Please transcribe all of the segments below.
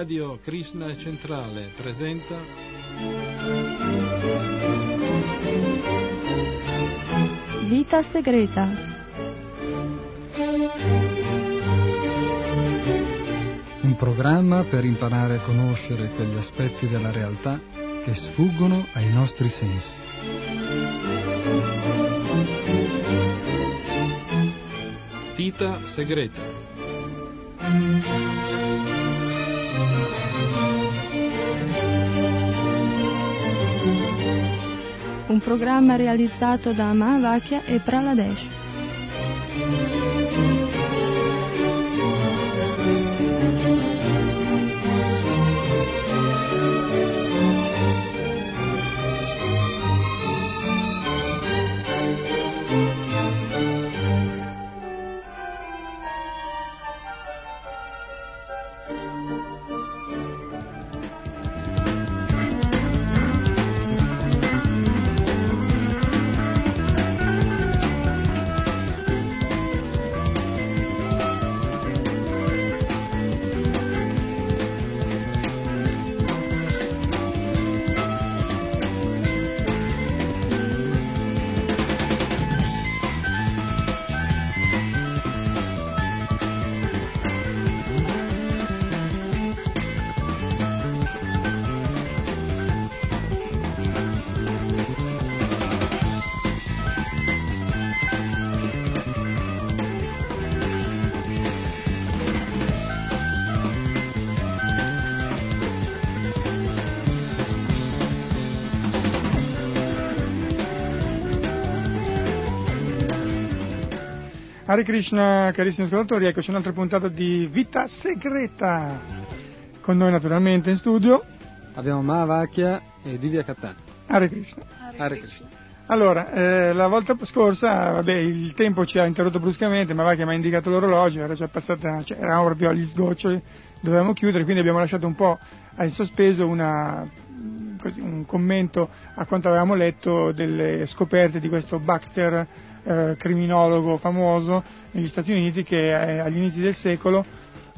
Radio Krishna Centrale presenta Vita segreta. Un programma per imparare a conoscere quegli aspetti della realtà che sfuggono ai nostri sensi. Vita segreta. Programma realizzato da Mahavakya e Praladesh. Hare Krishna, carissimi ascoltatori, eccoci un'altra puntata di Vita Segreta. Con noi naturalmente in studio. Abbiamo Mahavakya e Divya Kattan. Hare Krishna. Hare Krishna. Allora, eh, la volta scorsa, vabbè, il tempo ci ha interrotto bruscamente, Mahavakya mi ha indicato l'orologio, era già passata, cioè, eravamo proprio agli sgoccioli, dovevamo chiudere, quindi abbiamo lasciato un po' in sospeso una, così, un commento a quanto avevamo letto delle scoperte di questo Baxter eh, criminologo famoso negli Stati Uniti che eh, agli inizi del secolo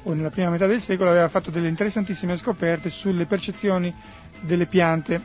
o nella prima metà del secolo aveva fatto delle interessantissime scoperte sulle percezioni delle piante.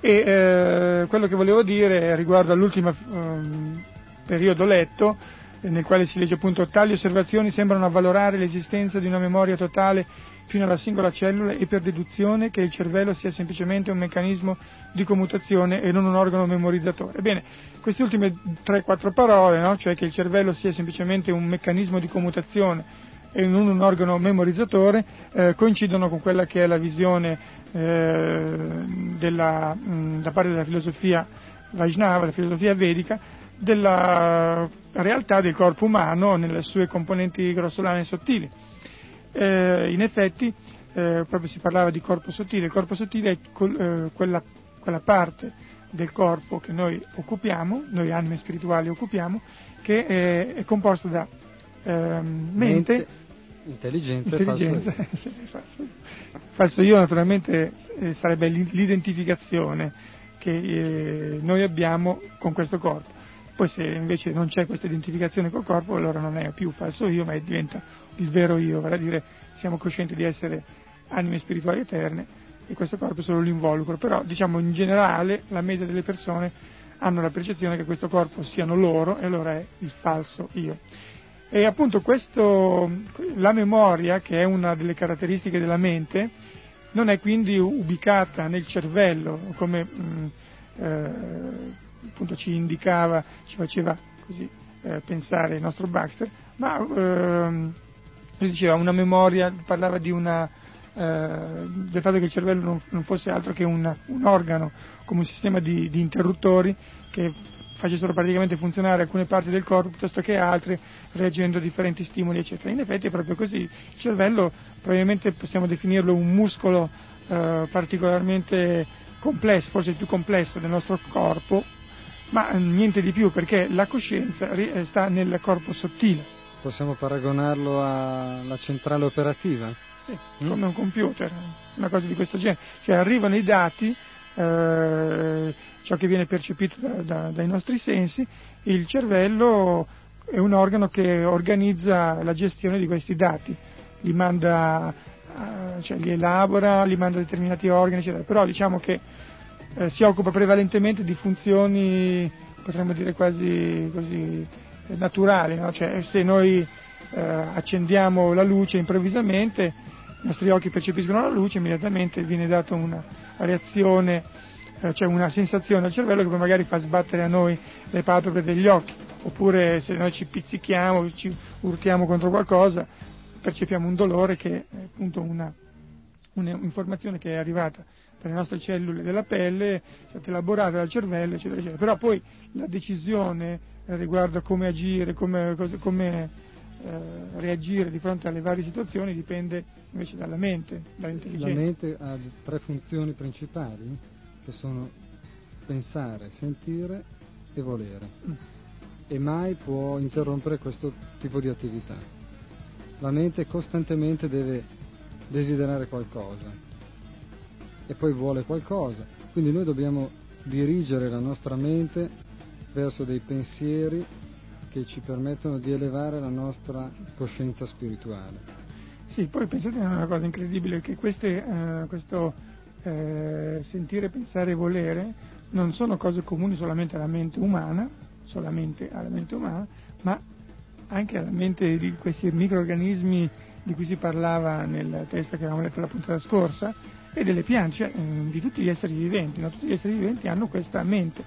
E eh, quello che volevo dire riguardo all'ultimo ehm, periodo letto nel quale si legge appunto tali osservazioni sembrano avvalorare l'esistenza di una memoria totale fino alla singola cellula e per deduzione che il cervello sia semplicemente un meccanismo di commutazione e non un organo memorizzatore. Bene, queste ultime 3-4 parole, no? cioè che il cervello sia semplicemente un meccanismo di commutazione e non un organo memorizzatore, eh, coincidono con quella che è la visione eh, della, mh, da parte della filosofia Vaishnava, la filosofia vedica, della realtà del corpo umano nelle sue componenti grossolane e sottili. Eh, in effetti, eh, proprio si parlava di corpo sottile, il corpo sottile è col, eh, quella, quella, parte del corpo che noi occupiamo, noi anime spirituali occupiamo, che è, è composto da ehm, mente, mente, intelligenza, intelligenza e falso io. falso, falso io naturalmente eh, sarebbe l'identificazione che eh, noi abbiamo con questo corpo. Poi se invece non c'è questa identificazione col corpo, allora non è più falso io, ma diventa il vero io, vale a dire siamo coscienti di essere anime spirituali eterne e questo corpo è solo l'involucro. Però diciamo in generale la media delle persone hanno la percezione che questo corpo siano loro e allora è il falso io. E appunto questo, la memoria, che è una delle caratteristiche della mente, non è quindi ubicata nel cervello come mh, eh, appunto ci indicava, ci faceva così eh, pensare il nostro Baxter, ma ehm, lui diceva una memoria, parlava una, eh, del fatto che il cervello non, non fosse altro che un, un, organo, come un sistema di, di interruttori che facessero praticamente funzionare alcune parti del corpo piuttosto che altre, reagendo a differenti stimoli, eccetera. In effetti è proprio così. Il cervello probabilmente possiamo definirlo un muscolo eh, particolarmente complesso, forse il più complesso del nostro corpo, ma niente di più perché la coscienza sta nel corpo sottile. Possiamo paragonarlo alla centrale operativa? Sì, mm? come un computer, una cosa di questo genere. Cioè arrivano i dati, eh, ciò che viene percepito da, da, dai nostri sensi, il cervello è un organo che organizza la gestione di questi dati, li manda eh, cioè li elabora, li manda a determinati organi, eccetera. Però diciamo che eh, si occupa prevalentemente di funzioni, potremmo dire quasi così, eh, naturali, no? cioè, se noi eh, accendiamo la luce improvvisamente, i nostri occhi percepiscono la luce, immediatamente viene data una reazione, eh, cioè una sensazione al cervello che poi magari fa sbattere a noi le palpebre degli occhi, oppure se noi ci pizzichiamo, ci urtiamo contro qualcosa, percepiamo un dolore che è appunto una, un'informazione che è arrivata dalle nostre cellule della pelle, è stata elaborata dal cervello, eccetera, eccetera. Però poi la decisione riguardo a come agire, come, come eh, reagire di fronte alle varie situazioni dipende invece dalla mente, dall'intelligenza. La mente ha tre funzioni principali che sono pensare, sentire e volere mm. e mai può interrompere questo tipo di attività. La mente costantemente deve desiderare qualcosa e poi vuole qualcosa, quindi noi dobbiamo dirigere la nostra mente verso dei pensieri che ci permettono di elevare la nostra coscienza spirituale. Sì, poi pensate a una cosa incredibile, che queste, eh, questo eh, sentire, pensare e volere non sono cose comuni solamente alla mente umana, solamente alla mente umana, ma anche alla mente di questi microorganismi di cui si parlava nel testo che avevamo letto la puntata scorsa, e delle piante, eh, di tutti gli esseri viventi. No? Tutti gli esseri viventi hanno questa mente.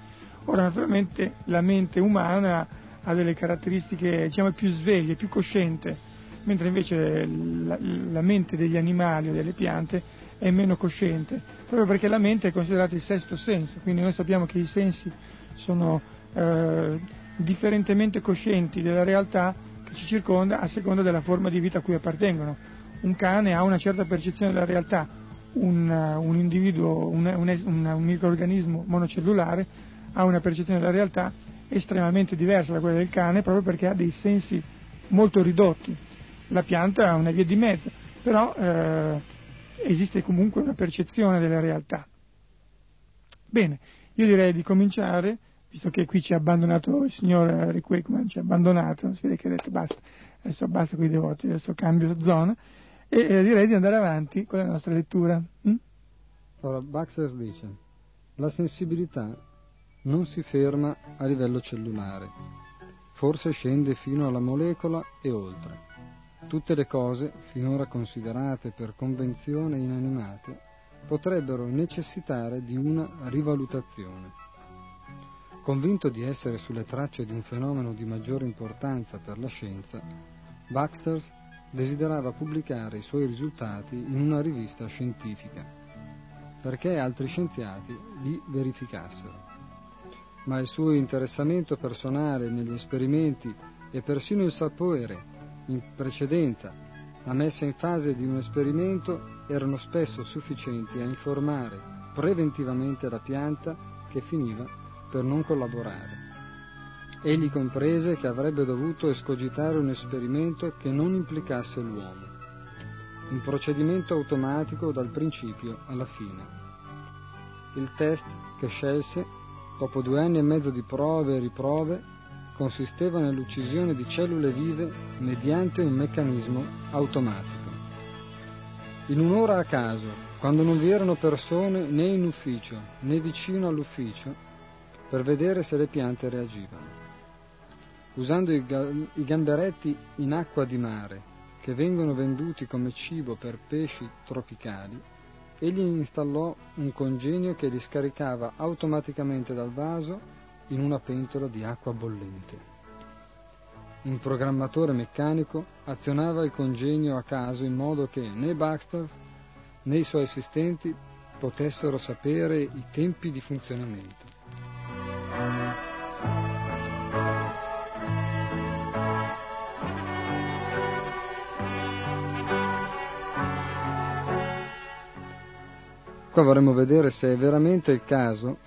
Ora, naturalmente, la mente umana ha delle caratteristiche diciamo, più sveglie, più cosciente, mentre invece la, la, mente degli animali o delle piante è meno cosciente, proprio perché la mente è considerata il sesto senso, quindi noi sappiamo che i sensi sono eh, differentemente coscienti della realtà ci circonda a seconda della forma di vita a cui appartengono. Un cane ha una certa percezione della realtà, un, un individuo, un, un, un microorganismo monocellulare ha una percezione della realtà estremamente diversa da quella del cane proprio perché ha dei sensi molto ridotti. La pianta ha una via di mezzo, però eh, esiste comunque una percezione della realtà. Bene, io direi di cominciare, visto che qui ci ha abbandonato il signor Rick Wakeman, ci ha abbandonato, si vede che ha detto basta, adesso basta con i devoti, adesso cambio zona, e eh, direi di andare avanti con la nostra lettura. Mm? Allora, Baxter dice, la sensibilità non si ferma a livello cellulare, forse scende fino alla molecola e oltre. Tutte le cose, finora considerate per convenzione inanimate, potrebbero necessitare di una rivalutazione. Convinto di essere sulle tracce di un fenomeno di maggiore importanza per la scienza, Baxter desiderava pubblicare i suoi risultati in una rivista scientifica, perché altri scienziati li verificassero. Ma il suo interessamento personale negli esperimenti e persino il sapore in precedenza, la messa in fase di un esperimento erano spesso sufficienti a informare preventivamente la pianta che finiva per non collaborare. Egli comprese che avrebbe dovuto escogitare un esperimento che non implicasse l'uomo, un procedimento automatico dal principio alla fine. Il test che scelse dopo due anni e mezzo di prove e riprove, consisteva nell'uccisione di cellule vive mediante un meccanismo automatico. In un'ora a caso, quando non vi erano persone né in ufficio né vicino all'ufficio, per vedere se le piante reagivano. Usando i, i gamberetti in acqua di mare, che vengono venduti come cibo per pesci tropicali, egli installò un congegno che li scaricava automaticamente dal vaso in una pentola di acqua bollente. Un programmatore meccanico azionava il congegno a caso in modo che né Baxter né i suoi assistenti potessero sapere i tempi di funzionamento. Qua vorremmo vedere se è veramente il caso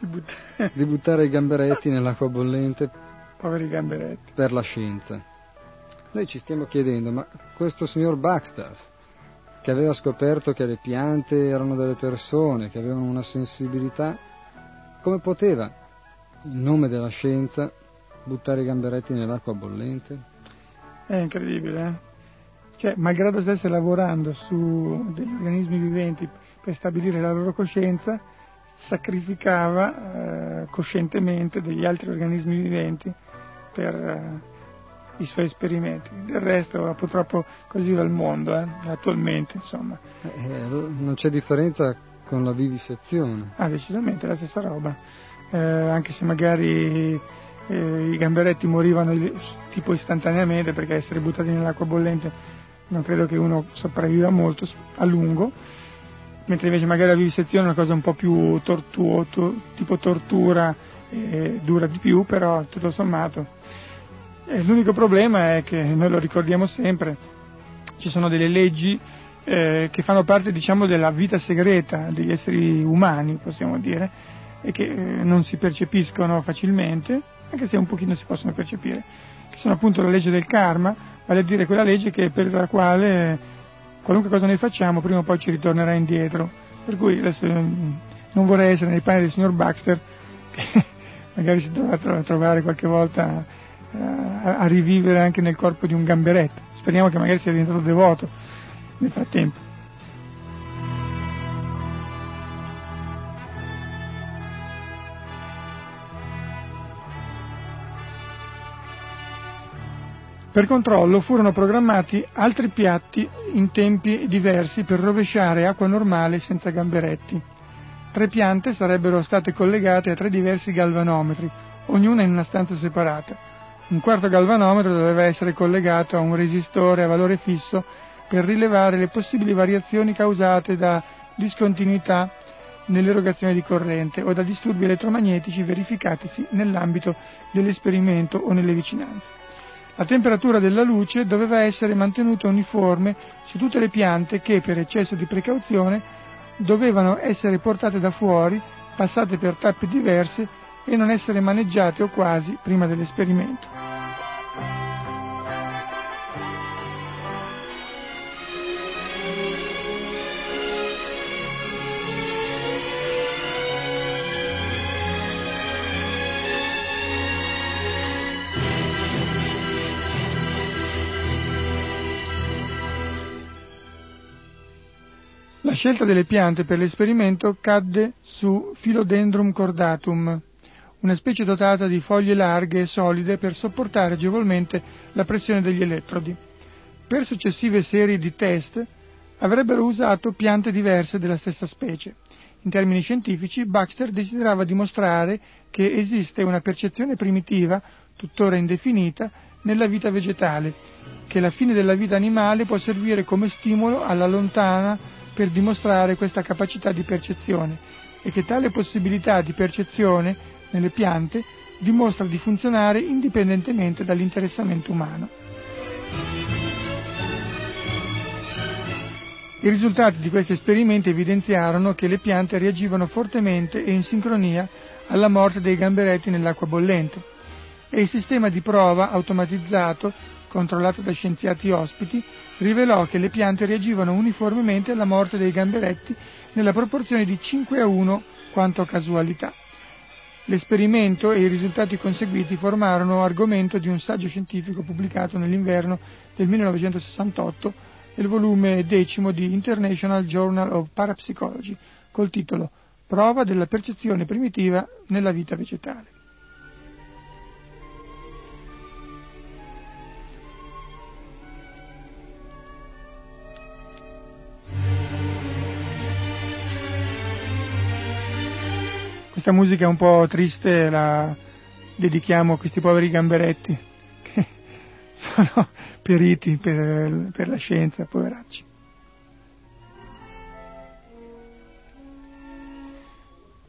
di buttare i gamberetti nell'acqua bollente Poveri gamberetti. per la scienza. Noi ci stiamo chiedendo, ma questo signor Baxter, che aveva scoperto che le piante erano delle persone, che avevano una sensibilità, come poteva, in nome della scienza, buttare i gamberetti nell'acqua bollente? È incredibile, eh? Cioè malgrado stesse lavorando su degli organismi viventi per stabilire la loro coscienza, sacrificava eh, coscientemente degli altri organismi viventi per eh, i suoi esperimenti. Del resto purtroppo così va il mondo, eh, attualmente insomma. Eh, non c'è differenza con la vivisezione. Ah, decisamente, è la stessa roba. Eh, anche se magari eh, i gamberetti morivano tipo istantaneamente perché essere buttati nell'acqua bollente non credo che uno sopravviva molto a lungo, mentre invece magari la vivisezione è una cosa un po' più tortuoso, tipo tortura, eh, dura di più, però tutto sommato. Eh, l'unico problema è che noi lo ricordiamo sempre, ci sono delle leggi eh, che fanno parte diciamo della vita segreta degli esseri umani, possiamo dire, e che eh, non si percepiscono facilmente, anche se un pochino si possono percepire, che sono appunto la legge del karma, vale a dire quella legge che, per la quale qualunque cosa noi facciamo prima o poi ci ritornerà indietro. Per cui adesso mm, non vorrei essere nei panni del signor Baxter, che magari si dovrà trovare qualche volta eh, a, a rivivere anche nel corpo di un gamberetto. Speriamo che magari sia diventato devoto nel frattempo. Per controllo furono programmati altri piatti in tempi diversi per rovesciare acqua normale senza gamberetti. Tre piante sarebbero state collegate a tre diversi galvanometri, ognuna in una stanza separata. Un quarto galvanometro doveva essere collegato a un resistore a valore fisso per rilevare le possibili variazioni causate da discontinuità nell'erogazione di corrente o da disturbi elettromagnetici verificatisi nell'ambito dell'esperimento o nelle vicinanze. La temperatura della luce doveva essere mantenuta uniforme su tutte le piante che, per eccesso di precauzione, dovevano essere portate da fuori, passate per tappe diverse e non essere maneggiate o quasi prima dell'esperimento. Scelta delle piante per l'esperimento cadde su Philodendron cordatum, una specie dotata di foglie larghe e solide per sopportare agevolmente la pressione degli elettrodi. Per successive serie di test avrebbero usato piante diverse della stessa specie. In termini scientifici, Baxter desiderava dimostrare che esiste una percezione primitiva, tuttora indefinita, nella vita vegetale, che la fine della vita animale può servire come stimolo alla lontana per dimostrare questa capacità di percezione e che tale possibilità di percezione nelle piante dimostra di funzionare indipendentemente dall'interessamento umano. I risultati di questi esperimenti evidenziarono che le piante reagivano fortemente e in sincronia alla morte dei gamberetti nell'acqua bollente e il sistema di prova automatizzato, controllato da scienziati ospiti, rivelò che le piante reagivano uniformemente alla morte dei gamberetti nella proporzione di 5 a 1 quanto a casualità. L'esperimento e i risultati conseguiti formarono argomento di un saggio scientifico pubblicato nell'inverno del 1968 nel volume decimo di International Journal of Parapsychology col titolo Prova della percezione primitiva nella vita vegetale. Questa musica un po' triste la dedichiamo a questi poveri gamberetti che sono periti per, per la scienza, poveracci.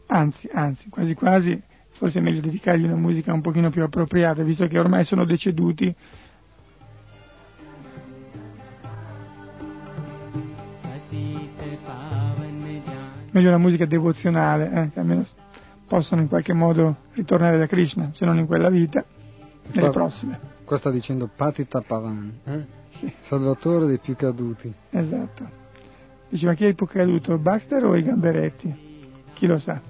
Anzi, anzi, quasi quasi, forse è meglio dedicargli una musica un pochino più appropriata, visto che ormai sono deceduti. Meglio una musica devozionale, eh, almeno possano in qualche modo ritornare da Krishna, se non in quella vita, nelle qua, prossime. Qua sta dicendo Patita Pavan, eh? sì. salvatore dei più caduti. Esatto. Dice, ma chi è il più caduto, Baxter o i gamberetti? Chi lo sa?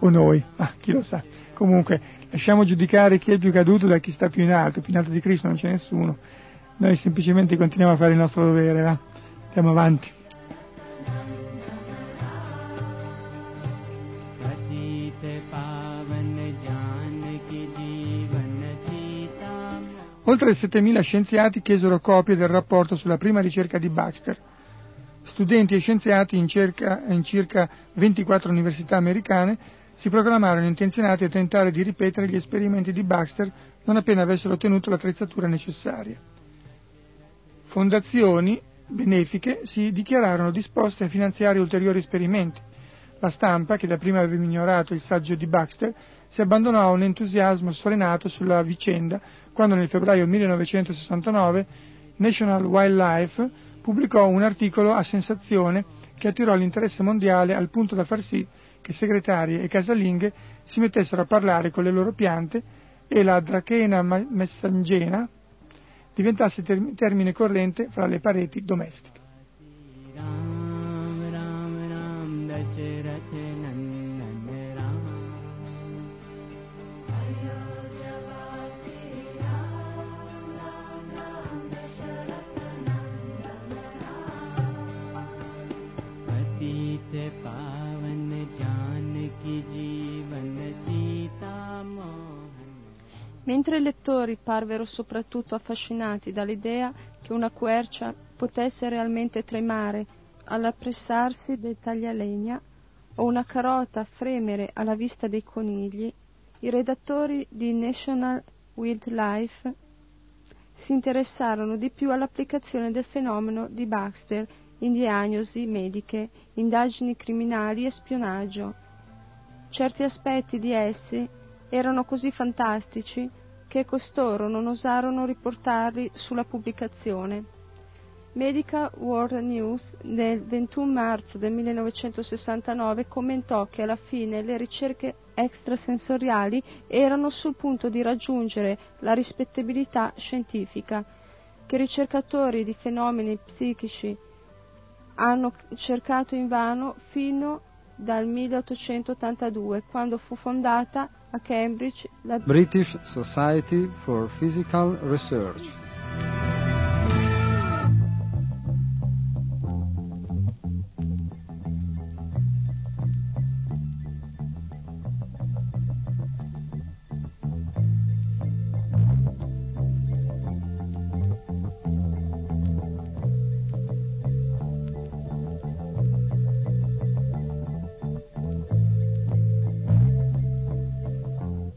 O noi? Ah, chi lo sa? Comunque, lasciamo giudicare chi è il più caduto da chi sta più in alto, più in alto di Krishna non c'è nessuno. Noi semplicemente continuiamo a fare il nostro dovere, va? Andiamo avanti. Oltre 7.000 scienziati chiesero copie del rapporto sulla prima ricerca di Baxter. Studenti e scienziati in circa, in circa 24 università americane si proclamarono intenzionati a tentare di ripetere gli esperimenti di Baxter non appena avessero ottenuto l'attrezzatura necessaria. Fondazioni benefiche si dichiararono disposte a finanziare ulteriori esperimenti. La stampa, che dapprima aveva ignorato il saggio di Baxter, si abbandonò a un entusiasmo sfrenato sulla vicenda quando nel febbraio 1969 National Wildlife pubblicò un articolo a sensazione che attirò l'interesse mondiale al punto da far sì che segretarie e casalinghe si mettessero a parlare con le loro piante e la drachena messangena diventasse termine corrente fra le pareti domestiche. Mentre i lettori parvero soprattutto affascinati dall'idea che una quercia potesse realmente tremare all'appressarsi del taglialegna o una carota fremere alla vista dei conigli, i redattori di National Wildlife si interessarono di più all'applicazione del fenomeno di Baxter in diagnosi mediche, indagini criminali e spionaggio. Certi aspetti di essi erano così fantastici che costoro non osarono riportarli sulla pubblicazione. Medical World News del 21 marzo del 1969 commentò che alla fine le ricerche extrasensoriali erano sul punto di raggiungere la rispettabilità scientifica, che ricercatori di fenomeni psichici hanno cercato invano fino dal 1882, quando fu fondata a Cambridge la British Society for Physical Research.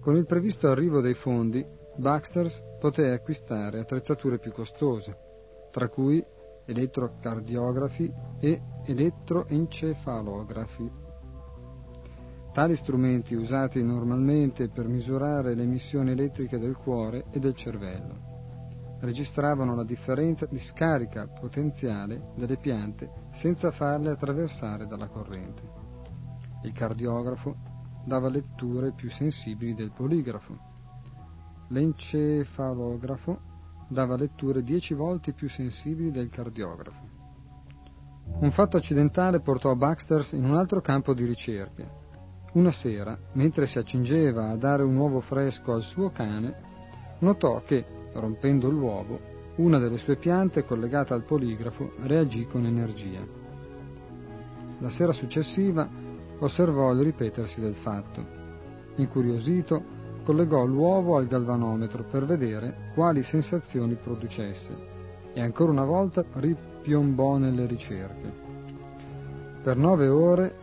Con il previsto arrivo dei fondi, Baxter poté acquistare attrezzature più costose, tra cui elettrocardiografi e elettroencefalografi. Tali strumenti usati normalmente per misurare le emissioni elettriche del cuore e del cervello registravano la differenza di scarica potenziale delle piante senza farle attraversare dalla corrente. Il cardiografo dava letture più sensibili del poligrafo. L'encefalografo dava letture dieci volte più sensibili del cardiografo. Un fatto accidentale portò Baxter in un altro campo di ricerche. Una sera, mentre si accingeva a dare un uovo fresco al suo cane, notò che, rompendo l'uovo, una delle sue piante collegata al poligrafo reagì con energia. La sera successiva osservò il ripetersi del fatto. Incuriosito, collegò l'uovo al galvanometro per vedere quali sensazioni producesse e ancora una volta ripiombò nelle ricerche. Per nove ore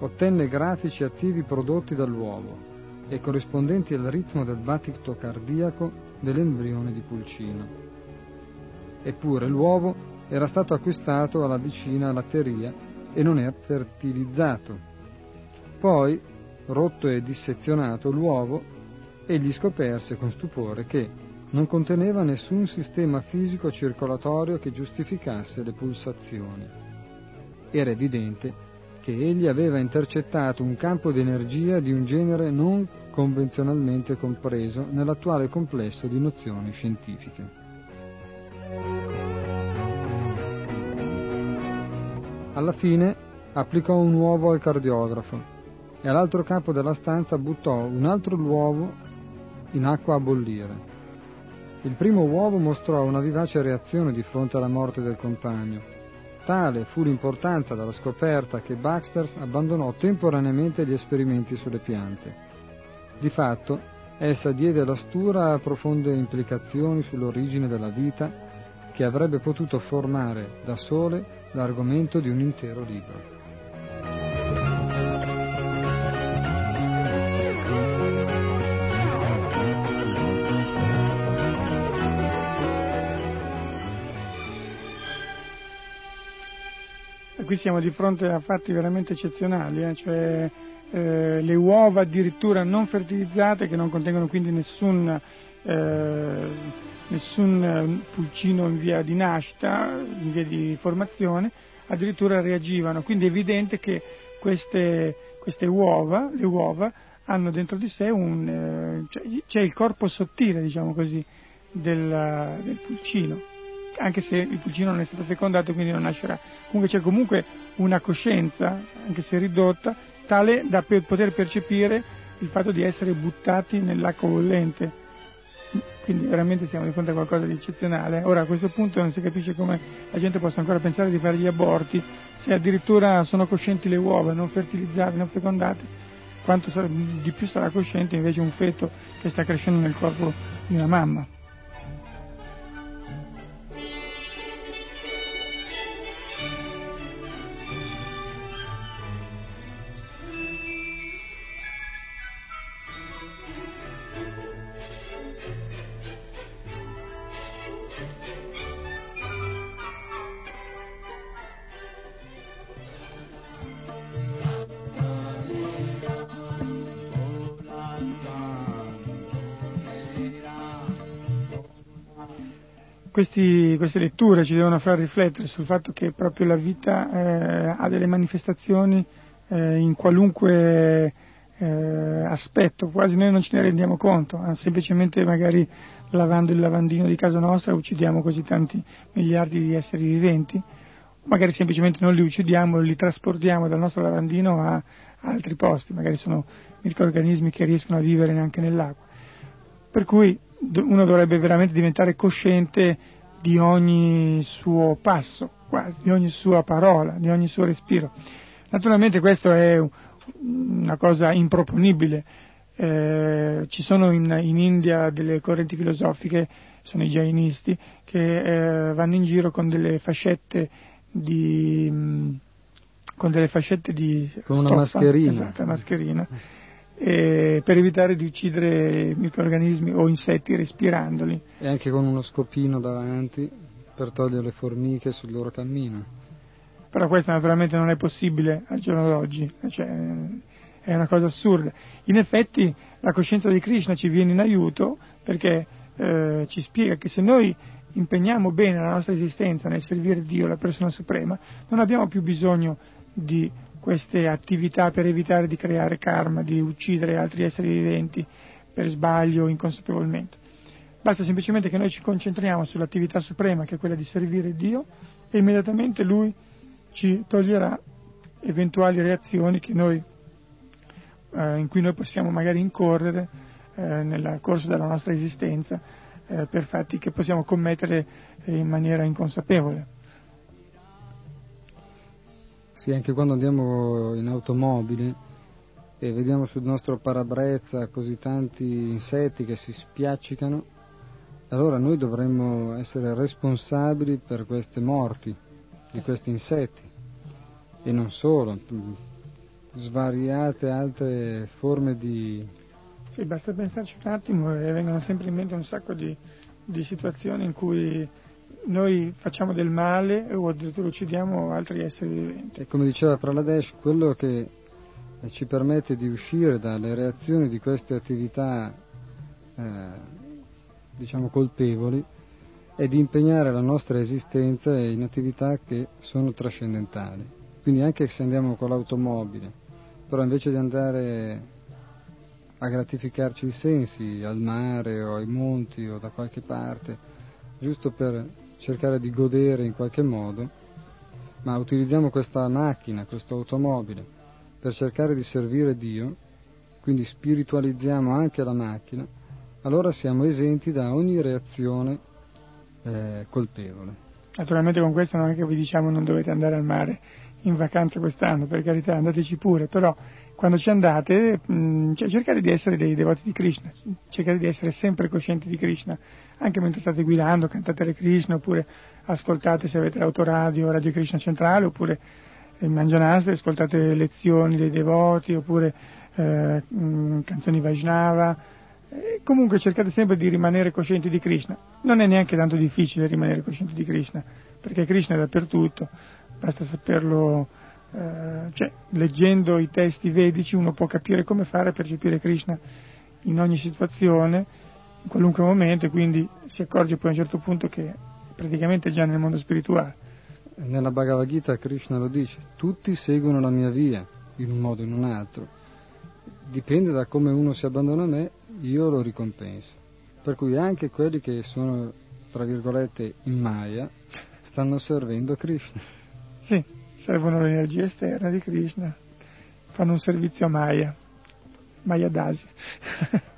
ottenne grafici attivi prodotti dall'uovo e corrispondenti al ritmo del battito cardiaco dell'embrione di pulcino. Eppure l'uovo era stato acquistato alla vicina latteria e non è fertilizzato poi, rotto e dissezionato l'uovo, egli scoperse con stupore che non conteneva nessun sistema fisico circolatorio che giustificasse le pulsazioni. Era evidente che egli aveva intercettato un campo di energia di un genere non convenzionalmente compreso nell'attuale complesso di nozioni scientifiche. Alla fine applicò un uovo al cardiografo e all'altro capo della stanza buttò un altro uovo in acqua a bollire. Il primo uovo mostrò una vivace reazione di fronte alla morte del compagno. Tale fu l'importanza della scoperta che Baxter abbandonò temporaneamente gli esperimenti sulle piante. Di fatto, essa diede alla stura profonde implicazioni sull'origine della vita che avrebbe potuto formare da sole l'argomento di un intero libro. Qui siamo di fronte a fatti veramente eccezionali, eh? cioè eh, le uova addirittura non fertilizzate che non contengono quindi nessun, eh, nessun eh, pulcino in via di nascita, in via di formazione, addirittura reagivano. Quindi è evidente che queste, queste uova, le uova, hanno dentro di sé un, eh, cioè, il corpo sottile, diciamo così, del, del pulcino anche se il pulcino non è stato fecondato quindi non nascerà. Comunque c'è comunque una coscienza, anche se ridotta, tale da poter percepire il fatto di essere buttati nell'acqua bollente. Quindi veramente siamo di fronte a qualcosa di eccezionale. Ora a questo punto non si capisce come la gente possa ancora pensare di fare gli aborti, se addirittura sono coscienti le uova non fertilizzate, non fecondate, quanto di più sarà cosciente invece un feto che sta crescendo nel corpo di una mamma. Questi, queste letture ci devono far riflettere sul fatto che proprio la vita eh, ha delle manifestazioni eh, in qualunque eh, aspetto, quasi noi non ce ne rendiamo conto, eh, semplicemente magari lavando il lavandino di casa nostra uccidiamo così tanti miliardi di esseri viventi, magari semplicemente non li uccidiamo, li trasportiamo dal nostro lavandino a, a altri posti, magari sono microorganismi che riescono a vivere neanche nell'acqua. Per cui uno dovrebbe veramente diventare cosciente di ogni suo passo, quasi, di ogni sua parola, di ogni suo respiro. Naturalmente questo è una cosa improponibile. Eh, ci sono in, in, India delle correnti filosofiche, sono i jainisti, che eh, vanno in giro con delle fascette di, con delle fascette di con stoppa, una mascherina. Esatto, mascherina eh, per evitare di uccidere microorganismi o insetti respirandoli. E anche con uno scopino davanti per togliere le formiche sul loro cammino. Però questo naturalmente non è possibile al giorno d'oggi, cioè, è una cosa assurda. In effetti la coscienza di Krishna ci viene in aiuto perché eh, ci spiega che se noi impegniamo bene la nostra esistenza nel servire Dio, la persona suprema, non abbiamo più bisogno di queste attività per evitare di creare karma, di uccidere altri esseri viventi per sbaglio o inconsapevolmente. Basta semplicemente che noi ci concentriamo sull'attività suprema che è quella di servire Dio e immediatamente Lui ci toglierà eventuali reazioni noi, eh, in cui noi possiamo magari incorrere eh, nel corso della nostra esistenza eh, per fatti che possiamo commettere in maniera inconsapevole. Sì, anche quando andiamo in automobile e vediamo sul nostro parabrezza così tanti insetti che si spiaccicano, allora noi dovremmo essere responsabili per queste morti di questi insetti e non solo, svariate altre forme di... Sì, basta pensarci un attimo e vengono sempre in mente un sacco di, di situazioni in cui noi facciamo del male o addirittura uccidiamo altri esseri viventi. E come diceva Praladesh, quello che ci permette di uscire dalle reazioni di queste attività, eh, diciamo, colpevoli, è di impegnare la nostra esistenza in attività che sono trascendentali. Quindi anche se andiamo con l'automobile, però invece di andare a gratificarci i sensi al mare o ai monti o da qualche parte, giusto per cercare di godere in qualche modo, ma utilizziamo questa macchina, questa automobile, per cercare di servire Dio, quindi spiritualizziamo anche la macchina, allora siamo esenti da ogni reazione eh, colpevole. Naturalmente con questo non è che vi diciamo non dovete andare al mare in vacanza quest'anno, per carità, andateci pure, però quando ci andate mh, mm, cioè, cercate di essere dei devoti di Krishna, cercate di essere sempre coscienti di Krishna, anche mentre state guidando, cantate le Krishna, oppure ascoltate se avete l'autoradio, Radio Krishna Centrale, oppure in Mangianastre, ascoltate lezioni dei devoti, oppure eh, mh, mm, canzoni Vaishnava, eh, comunque cercate sempre di rimanere coscienti di Krishna. Non è neanche tanto difficile rimanere coscienti di Krishna, perché Krishna è dappertutto, basta saperlo, eh, cioè leggendo i testi vedici uno può capire come fare a percepire Krishna in ogni situazione, in qualunque momento, e quindi si accorge poi a un certo punto che praticamente è già nel mondo spirituale. Nella Bhagavad Gita Krishna lo dice, tutti seguono la mia via, in un modo o in un altro. Dipende da come uno si abbandona a me, io lo ricompenso. Per cui anche quelli che sono, tra virgolette, in Maya, stanno servendo Krishna. Sì, servono l'energia esterna di Krishna, fanno un servizio a Maya, Maya Dasi.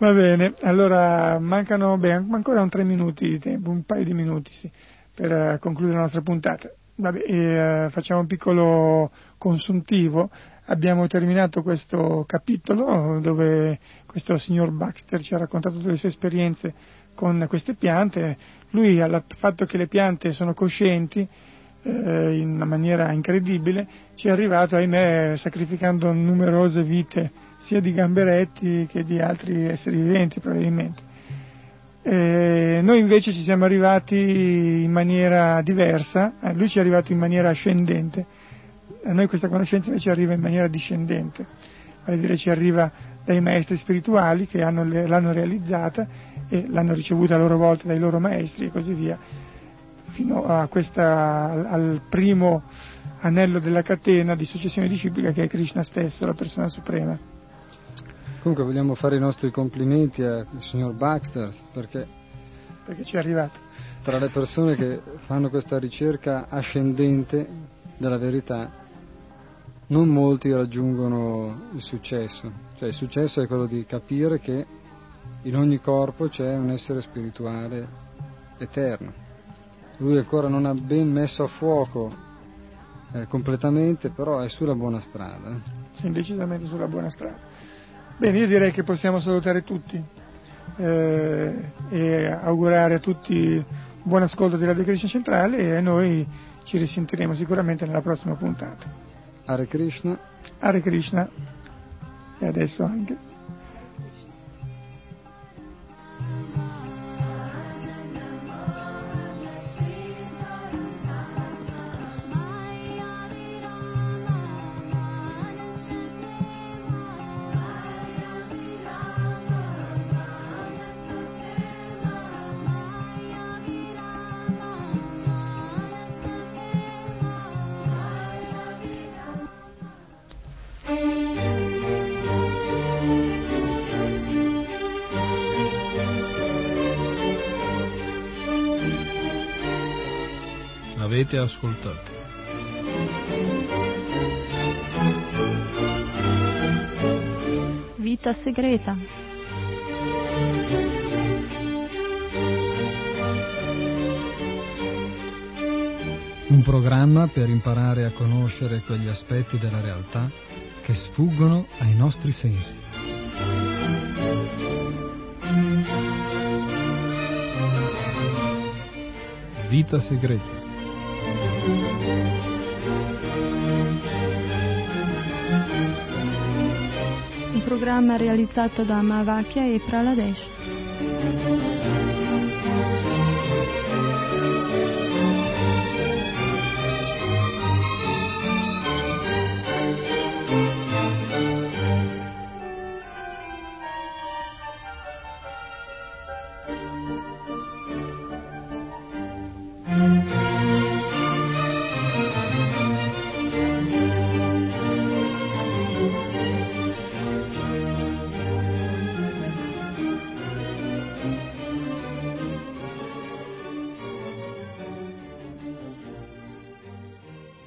Va bene, allora mancano beh, ancora un tre minuti di tempo, un paio di minuti sì, per uh, concludere la nostra puntata. Vabbè, e, uh, facciamo un piccolo consuntivo. Abbiamo terminato questo capitolo dove questo signor Baxter ci ha raccontato tutte le sue esperienze con queste piante. Lui, al fatto che le piante sono coscienti, eh, in una maniera incredibile, ci è arrivato, ahimè, sacrificando numerose vite sia di gamberetti che di altri esseri viventi probabilmente. Eh, noi invece ci siamo arrivati in maniera diversa, eh, lui ci è arrivato in maniera ascendente, a noi questa conoscenza invece arriva in maniera discendente, vale a dire ci arriva dai maestri spirituali che hanno, l'hanno realizzata e l'hanno ricevuta a loro volta dai loro maestri e così via fino questa, al primo anello della catena di successione disciplica che è Krishna stesso, la persona suprema. Comunque vogliamo fare i nostri complimenti al signor Baxter perché, perché ci è arrivato. Tra le persone che fanno questa ricerca ascendente della verità, non molti raggiungono il successo. Cioè il successo è quello di capire che in ogni corpo c'è un essere spirituale eterno lui ancora non ha ben messo a fuoco eh, completamente, però è sulla buona strada. Sì, decisamente sulla buona strada. Bene, io direi che possiamo salutare tutti eh, e augurare a tutti buon ascolto di Radio Krishna Centrale e noi ci risentiremo sicuramente nella prossima puntata. Hare Krishna. Hare Krishna. E adesso anche. Avete ascoltato. Vita segreta. Un programma per imparare a conoscere quegli aspetti della realtà che sfuggono ai nostri sensi. Vita segreta. Programma realizzato da Mavakya e Praladesh.